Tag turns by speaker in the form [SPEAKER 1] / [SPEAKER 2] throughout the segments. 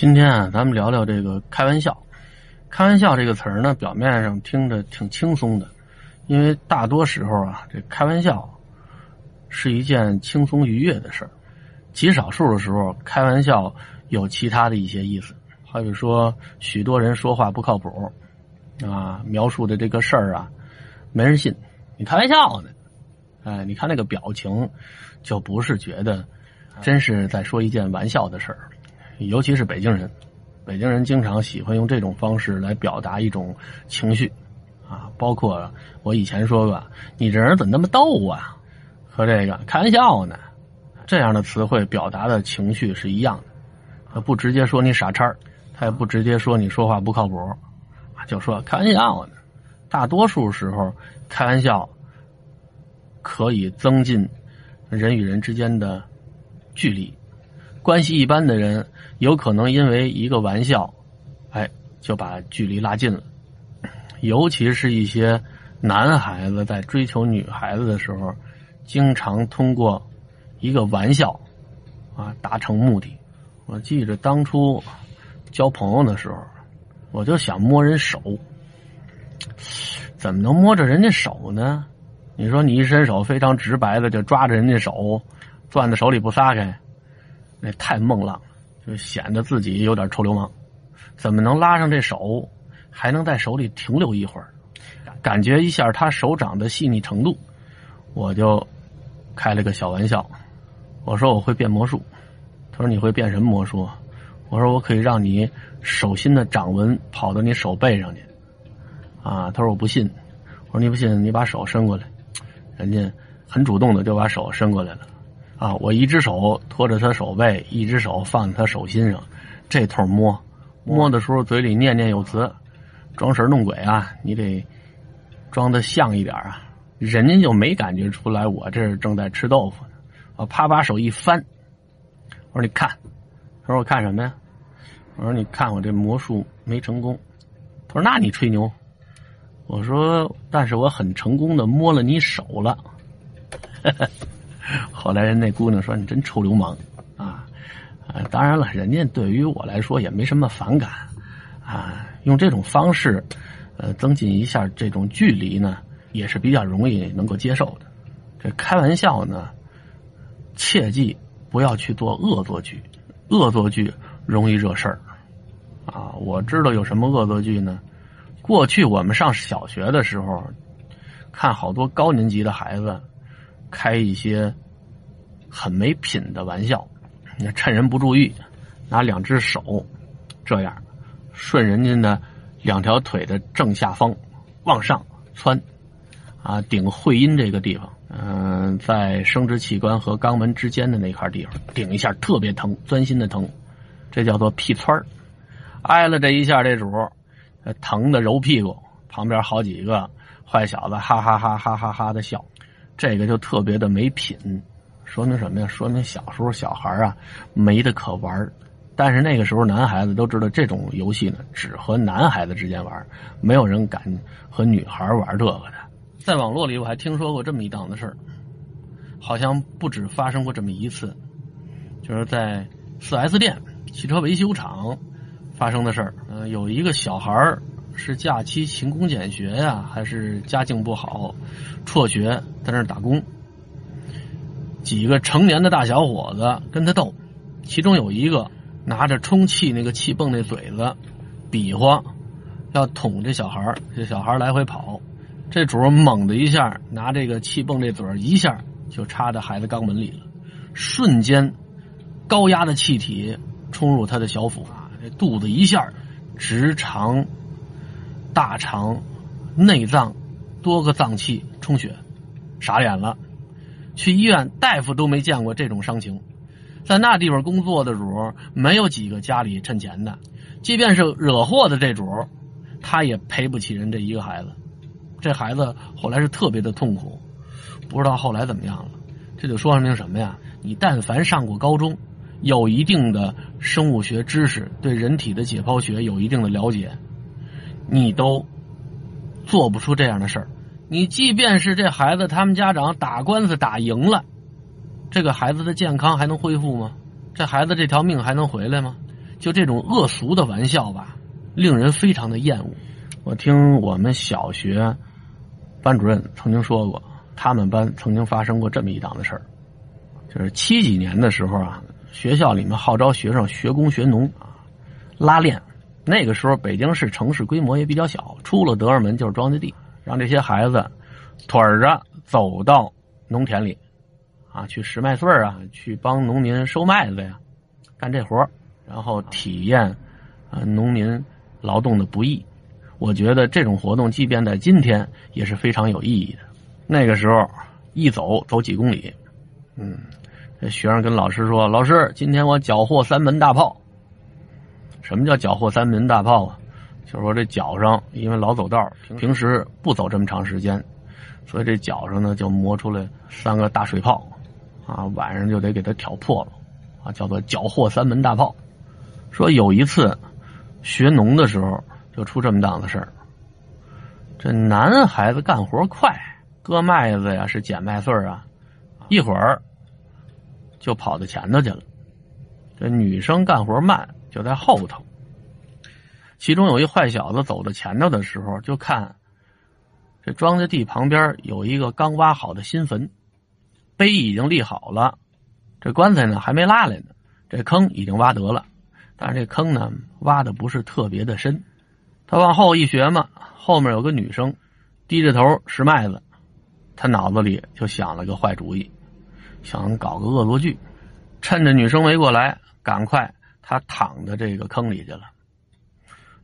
[SPEAKER 1] 今天啊，咱们聊聊这个开玩笑。开玩笑这个词儿呢，表面上听着挺轻松的，因为大多时候啊，这开玩笑是一件轻松愉悦的事儿。极少数的时候，开玩笑有其他的一些意思。好比说，许多人说话不靠谱啊，描述的这个事儿啊，没人信。你开玩笑呢？哎，你看那个表情，就不是觉得真是在说一件玩笑的事儿。尤其是北京人，北京人经常喜欢用这种方式来表达一种情绪，啊，包括我以前说过，你这人怎么那么逗啊？和这个开玩笑呢，这样的词汇表达的情绪是一样的。他不直接说你傻叉他也不直接说你说话不靠谱，就说开玩笑呢。大多数时候，开玩笑可以增进人与人之间的距离。关系一般的人，有可能因为一个玩笑，哎，就把距离拉近了。尤其是一些男孩子在追求女孩子的时候，经常通过一个玩笑啊达成目的。我记着当初交朋友的时候，我就想摸人手，怎么能摸着人家手呢？你说你一伸手，非常直白的就抓着人家手，攥在手里不撒开。那太梦浪了，就显得自己有点臭流氓。怎么能拉上这手，还能在手里停留一会儿，感觉一下他手掌的细腻程度？我就开了个小玩笑，我说我会变魔术。他说你会变什么魔术？我说我可以让你手心的掌纹跑到你手背上去。啊，他说我不信。我说你不信，你把手伸过来。人家很主动的就把手伸过来了。啊！我一只手托着他手背，一只手放在他手心上，这头摸，摸的时候嘴里念念有词，装神弄鬼啊！你得装的像一点啊，人家就没感觉出来我这是正在吃豆腐呢。我啪把手一翻，我说你看，他说我看什么呀？我说你看我这魔术没成功。他说那你吹牛。我说但是我很成功的摸了你手了。后来人那姑娘说：“你真臭流氓，啊，啊，当然了，人家对于我来说也没什么反感，啊，用这种方式，呃，增进一下这种距离呢，也是比较容易能够接受的。这开玩笑呢，切记不要去做恶作剧，恶作剧容易惹事儿，啊，我知道有什么恶作剧呢？过去我们上小学的时候，看好多高年级的孩子。”开一些很没品的玩笑，趁人不注意，拿两只手这样顺人家的两条腿的正下方往上窜，啊，顶会阴这个地方，嗯，在生殖器官和肛门之间的那块地方顶一下，特别疼，钻心的疼，这叫做屁窜挨了这一下，这主疼的揉屁股，旁边好几个坏小子哈哈哈哈哈哈的笑。这个就特别的没品，说明什么呀？说明小时候小孩啊没得可玩但是那个时候男孩子都知道这种游戏呢，只和男孩子之间玩，没有人敢和女孩玩这个的。在网络里我还听说过这么一档子事，好像不止发生过这么一次，就是在四 S 店、汽车维修厂发生的事儿。嗯，有一个小孩。是假期勤工俭学呀，还是家境不好，辍学在那儿打工？几个成年的大小伙子跟他斗，其中有一个拿着充气那个气泵那嘴子，比划要捅这小孩这小孩来回跑，这主猛的一下拿这个气泵这嘴一下就插在孩子肛门里了，瞬间高压的气体冲入他的小腹啊，这肚子一下直肠。大肠、内脏多个脏器充血，傻眼了。去医院，大夫都没见过这种伤情。在那地方工作的主，没有几个家里趁钱的。即便是惹祸的这主，他也赔不起人这一个孩子。这孩子后来是特别的痛苦，不知道后来怎么样了。这就说明什么呀？你但凡上过高中，有一定的生物学知识，对人体的解剖学有一定的了解。你都做不出这样的事儿，你即便是这孩子他们家长打官司打赢了，这个孩子的健康还能恢复吗？这孩子这条命还能回来吗？就这种恶俗的玩笑吧，令人非常的厌恶。我听我们小学班主任曾经说过，他们班曾经发生过这么一档子事儿，就是七几年的时候啊，学校里面号召学生学工学农啊，拉练。那个时候北京市城市规模也比较小，出了德胜门就是庄稼地，让这些孩子腿着走到农田里啊，去拾麦穗啊，去帮农民收麦子呀，干这活然后体验啊农民劳动的不易。我觉得这种活动，即便在今天也是非常有意义的。那个时候一走走几公里，嗯，学生跟老师说：“老师，今天我缴获三门大炮。”什么叫缴获三门大炮啊？就是说这脚上因为老走道，平时不走这么长时间，所以这脚上呢就磨出来三个大水泡，啊，晚上就得给它挑破了，啊，叫做缴获三门大炮。说有一次学农的时候。就出这么档子事儿。这男孩子干活快，割麦子呀，是捡麦穗啊，一会儿就跑到前头去了。这女生干活慢，就在后头。其中有一坏小子走到前头的时候，就看这庄稼地旁边有一个刚挖好的新坟，碑已经立好了，这棺材呢还没拉来呢，这坑已经挖得了，但是这坑呢挖的不是特别的深。他往后一学嘛，后面有个女生，低着头拾麦子，他脑子里就想了个坏主意，想搞个恶作剧，趁着女生没过来，赶快他躺在这个坑里去了。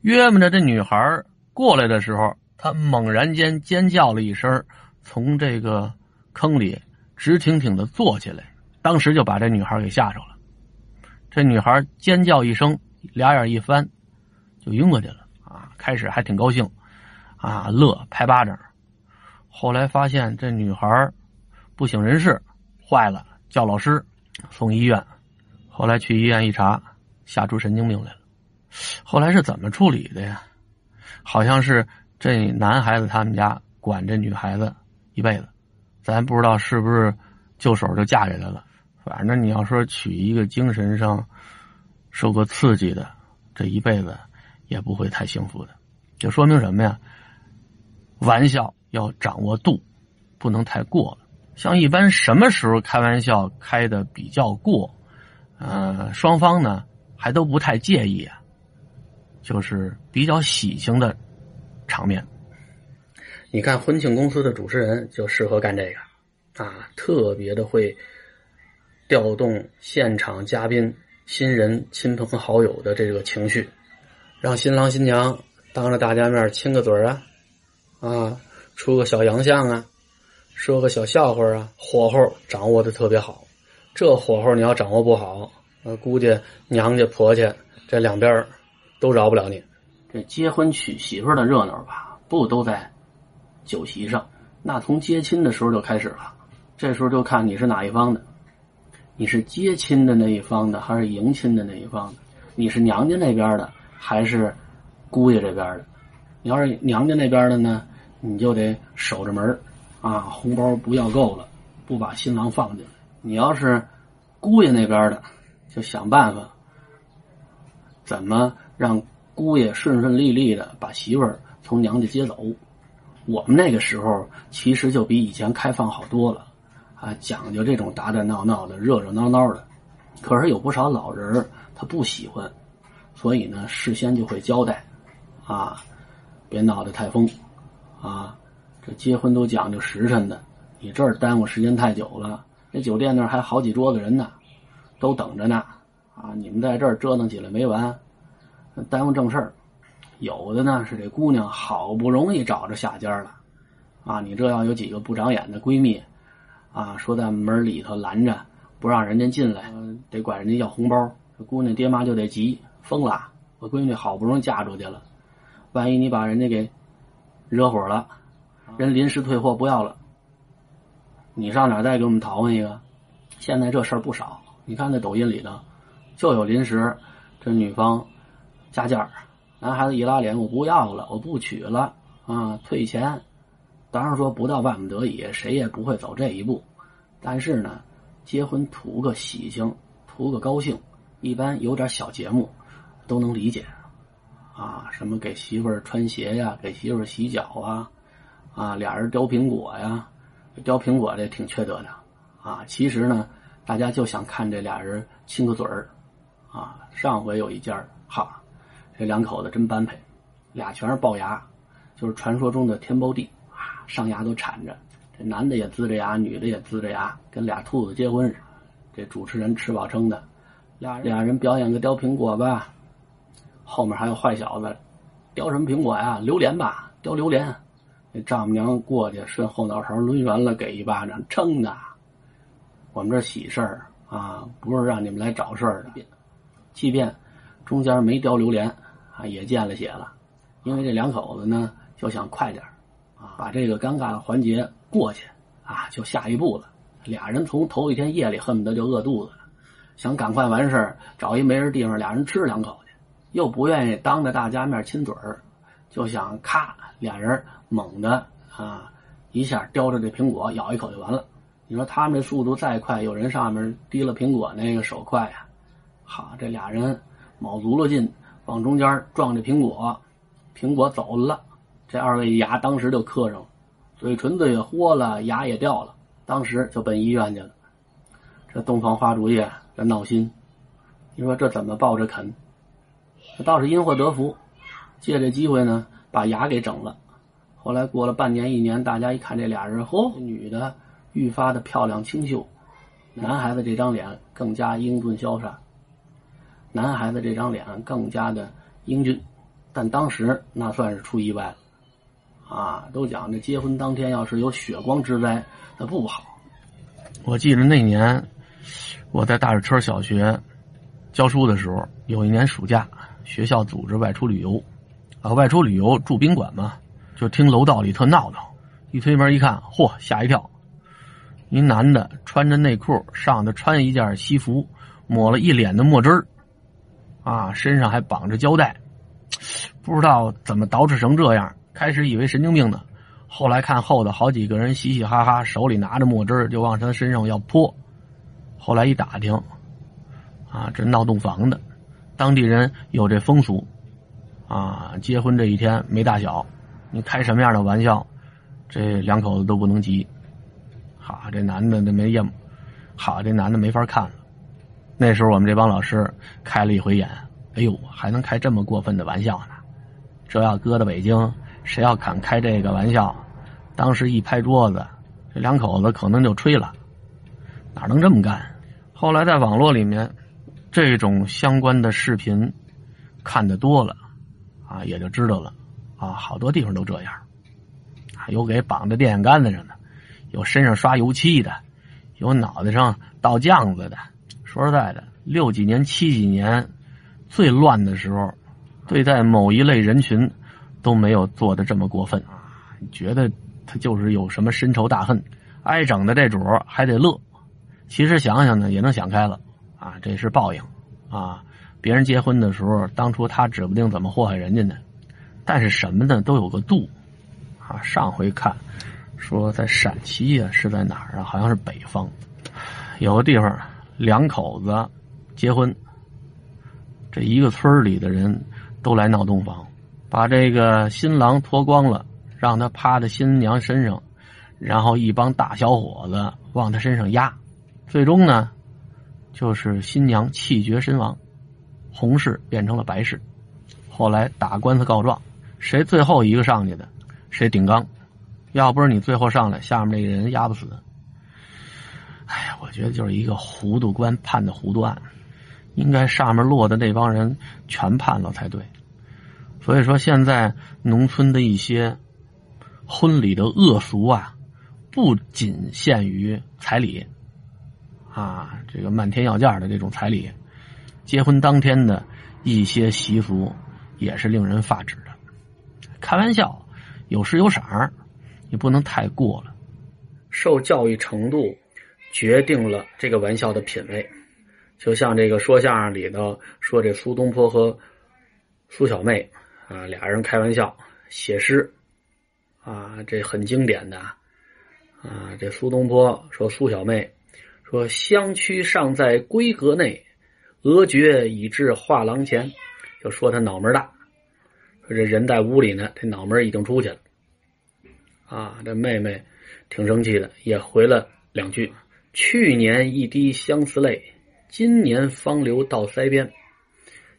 [SPEAKER 1] 约摸着这女孩过来的时候，他猛然间尖叫了一声，从这个坑里直挺挺的坐起来，当时就把这女孩给吓着了。这女孩尖叫一声，俩眼一翻，就晕过去了。啊开始还挺高兴，啊，乐拍巴掌。后来发现这女孩不省人事，坏了，叫老师送医院。后来去医院一查，吓出神经病来了。后来是怎么处理的呀？好像是这男孩子他们家管这女孩子一辈子，咱不知道是不是就手就嫁给他了。反正你要说娶一个精神上受过刺激的，这一辈子。也不会太幸福的，就说明什么呀？玩笑要掌握度，不能太过了。像一般什么时候开玩笑开的比较过，呃，双方呢还都不太介意啊，就是比较喜庆的场面。你看婚庆公司的主持人就适合干这个，啊，特别的会调动现场嘉宾、新人、亲朋好友的这个情绪。让新郎新娘当着大家面亲个嘴啊，啊，出个小洋相啊，说个小笑话啊，火候掌握的特别好。这火候你要掌握不好，呃，估计娘家婆家这两边都饶不了你。这结婚娶媳妇的热闹吧，不都在酒席上？那从接亲的时候就开始了。这时候就看你是哪一方的，你是接亲的那一方的，还是迎亲的那一方的？你是娘家那边的。还是姑爷这边的，你要是娘家那边的呢，你就得守着门啊，红包不要够了，不把新郎放进来。你要是姑爷那边的，就想办法怎么让姑爷顺顺利利的把媳妇儿从娘家接走。我们那个时候其实就比以前开放好多了啊，讲究这种打打闹闹的、热热闹闹的。可是有不少老人他不喜欢。所以呢，事先就会交代，啊，别闹得太疯，啊，这结婚都讲究时辰的，你这儿耽误时间太久了，那酒店那儿还好几桌子人呢，都等着呢，啊，你们在这儿折腾起来没完，耽误正事儿。有的呢是这姑娘好不容易找着下家了，啊，你这要有几个不长眼的闺蜜，啊，说在门里头拦着不让人家进来，得管人家要红包，这姑娘爹妈就得急。疯了！我闺女好不容易嫁出去了，万一你把人家给惹火了，人临时退货不要了，你上哪再给我们淘换一个？现在这事儿不少，你看那抖音里头就有临时这女方加价，男孩子一拉脸，我不要了，我不娶了啊，退钱。当然说不到万不得已，谁也不会走这一步。但是呢，结婚图个喜庆，图个高兴，一般有点小节目。都能理解，啊，什么给媳妇儿穿鞋呀，给媳妇儿洗脚啊，啊，俩人叼苹果呀，叼苹果这挺缺德的，啊，其实呢，大家就想看这俩人亲个嘴儿，啊，上回有一家哈，这两口子真般配，俩全是龅牙，就是传说中的天包地，啊，上牙都铲着，这男的也呲着牙，女的也呲着牙，跟俩兔子结婚似的。这主持人吃饱撑的，俩俩人表演个叼苹果吧，后面还有坏小子，叼什么苹果呀？榴莲吧，叼榴莲。那丈母娘过去顺后脑勺抡圆了给一巴掌，撑的。我们这喜事儿啊，不是让你们来找事儿的。即便中间没叼榴莲啊，也见了血了。因为这两口子呢，就想快点啊，把这个尴尬的环节过去啊，就下一步了。俩人从头一天夜里恨不得就饿肚子了，想赶快完事儿，找一没人地方，俩人吃两口去，又不愿意当着大家面亲嘴儿，就想咔，俩人猛的啊一下叼着这苹果咬一口就完了。你说他们这速度再快，有人上面提了苹果，那个手快呀。好，这俩人卯足了劲往中间撞这苹果，苹果走了，这二位牙当时就磕上了，嘴唇子也豁了，牙也掉了。当时就奔医院去了。这洞房花烛夜，这闹心，你说这怎么抱着啃？倒是因祸得福，借这机会呢，把牙给整了。后来过了半年一年，大家一看这俩人，嚯，女的愈发的漂亮清秀，男孩子这张脸更加英俊潇洒，男孩子这张脸更加的英俊。但当时那算是出意外了。啊，都讲这结婚当天要是有血光之灾，那不好。我记得那年我在大水车小学教书的时候，有一年暑假，学校组织外出旅游，啊，外出旅游住宾馆嘛，就听楼道里特闹腾。一推门一看，嚯，吓一跳！一男的穿着内裤，上头穿一件西服，抹了一脸的墨汁儿，啊，身上还绑着胶带，不知道怎么捯饬成这样。开始以为神经病呢，后来看后头好几个人嘻嘻哈哈，手里拿着墨汁就往他身上要泼。后来一打听，啊，这闹洞房的，当地人有这风俗，啊，结婚这一天没大小，你开什么样的玩笑，这两口子都不能急。好，这男的那没咽，好，这男的没法看了。那时候我们这帮老师开了一回眼，哎呦，还能开这么过分的玩笑呢？这要搁到北京。谁要敢开这个玩笑，当时一拍桌子，这两口子可能就吹了，哪能这么干？后来在网络里面，这种相关的视频看的多了，啊，也就知道了，啊，好多地方都这样，有给绑在电线杆子上的，有身上刷油漆的，有脑袋上倒酱子的。说实在的，六几年、七几年最乱的时候，对待某一类人群。都没有做的这么过分啊！觉得他就是有什么深仇大恨，挨整的这主还得乐。其实想想呢，也能想开了啊，这是报应啊！别人结婚的时候，当初他指不定怎么祸害人家呢。但是什么呢，都有个度啊。上回看说在陕西啊，是在哪儿啊？好像是北方，有个地方两口子结婚，这一个村里的人都来闹洞房。把这个新郎脱光了，让他趴在新娘身上，然后一帮大小伙子往他身上压，最终呢，就是新娘气绝身亡，红事变成了白事。后来打官司告状，谁最后一个上去的，谁顶缸。要不是你最后上来，下面那个人压不死。哎呀，我觉得就是一个糊涂官判的糊涂案，应该上面落的那帮人全判了才对。所以说，现在农村的一些婚礼的恶俗啊，不仅限于彩礼啊，这个漫天要价的这种彩礼，结婚当天的一些习俗也是令人发指的。开玩笑，有时有赏你不能太过了。受教育程度决定了这个玩笑的品味。就像这个说相声里头说，这苏东坡和苏小妹。啊，俩人开玩笑写诗，啊，这很经典的，啊，这苏东坡说苏小妹，说香躯尚在闺阁内，额珏已至画廊前，就说他脑门大，说这人在屋里呢，这脑门已经出去了。啊，这妹妹挺生气的，也回了两句：“去年一滴相思泪，今年方流到腮边。”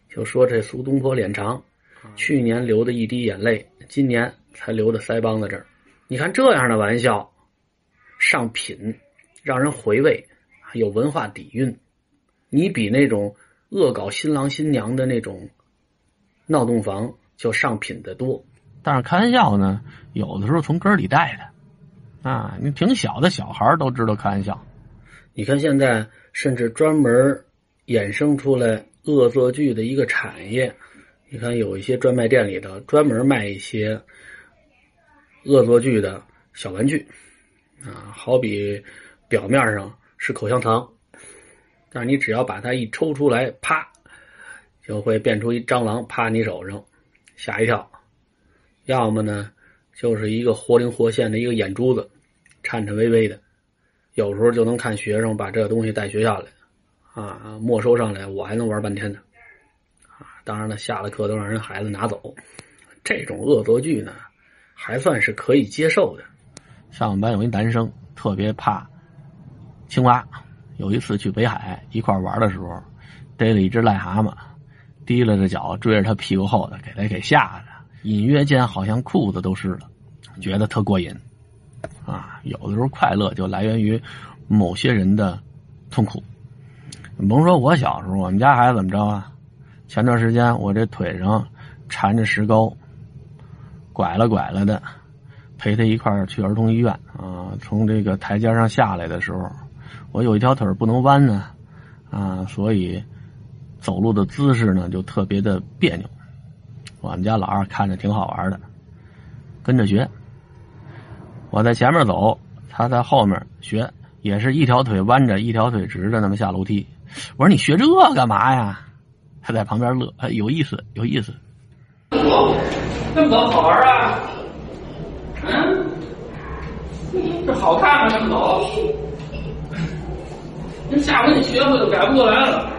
[SPEAKER 1] 就说这苏东坡脸长，去年流的一滴眼泪，今年才流到腮帮子这儿。你看这样的玩笑，上品，让人回味，有文化底蕴。你比那种恶搞新郎新娘的那种闹洞房就上品的多。但是开玩笑呢，有的时候从根儿里带的啊，你挺小的小孩都知道开玩笑。你看现在甚至专门衍生出来恶作剧的一个产业。你看有一些专卖店里头专门卖一些恶作剧的小玩具啊，好比表面上是口香糖。但是你只要把它一抽出来，啪，就会变出一蟑螂趴你手上，吓一跳；要么呢，就是一个活灵活现的一个眼珠子，颤颤巍巍的。有时候就能看学生把这个东西带学校来，啊，没收上来，我还能玩半天呢。啊，当然了，下了课都让人孩子拿走。这种恶作剧呢，还算是可以接受的。像我们班有一男生特别怕青蛙。有一次去北海一块玩的时候，逮了一只癞蛤蟆，提了着脚追着他屁股后头，给他给吓的，隐约间好像裤子都湿了，觉得特过瘾。啊，有的时候快乐就来源于某些人的痛苦。甭说我小时候，我们家孩子怎么着啊？前段时间我这腿上缠着石膏，拐了拐了的，陪他一块去儿童医院啊。从这个台阶上下来的时候。我有一条腿不能弯呢，啊，所以走路的姿势呢就特别的别扭。我们家老二看着挺好玩的，跟着学。我在前面走，他在后面学，也是一条腿弯着，一条腿直着，那么下楼梯。我说你学这干嘛呀？他在旁边乐，有意思，有意思。
[SPEAKER 2] 这么走好玩啊？嗯，这好看吗？这么走？下回你学会了改不过来了。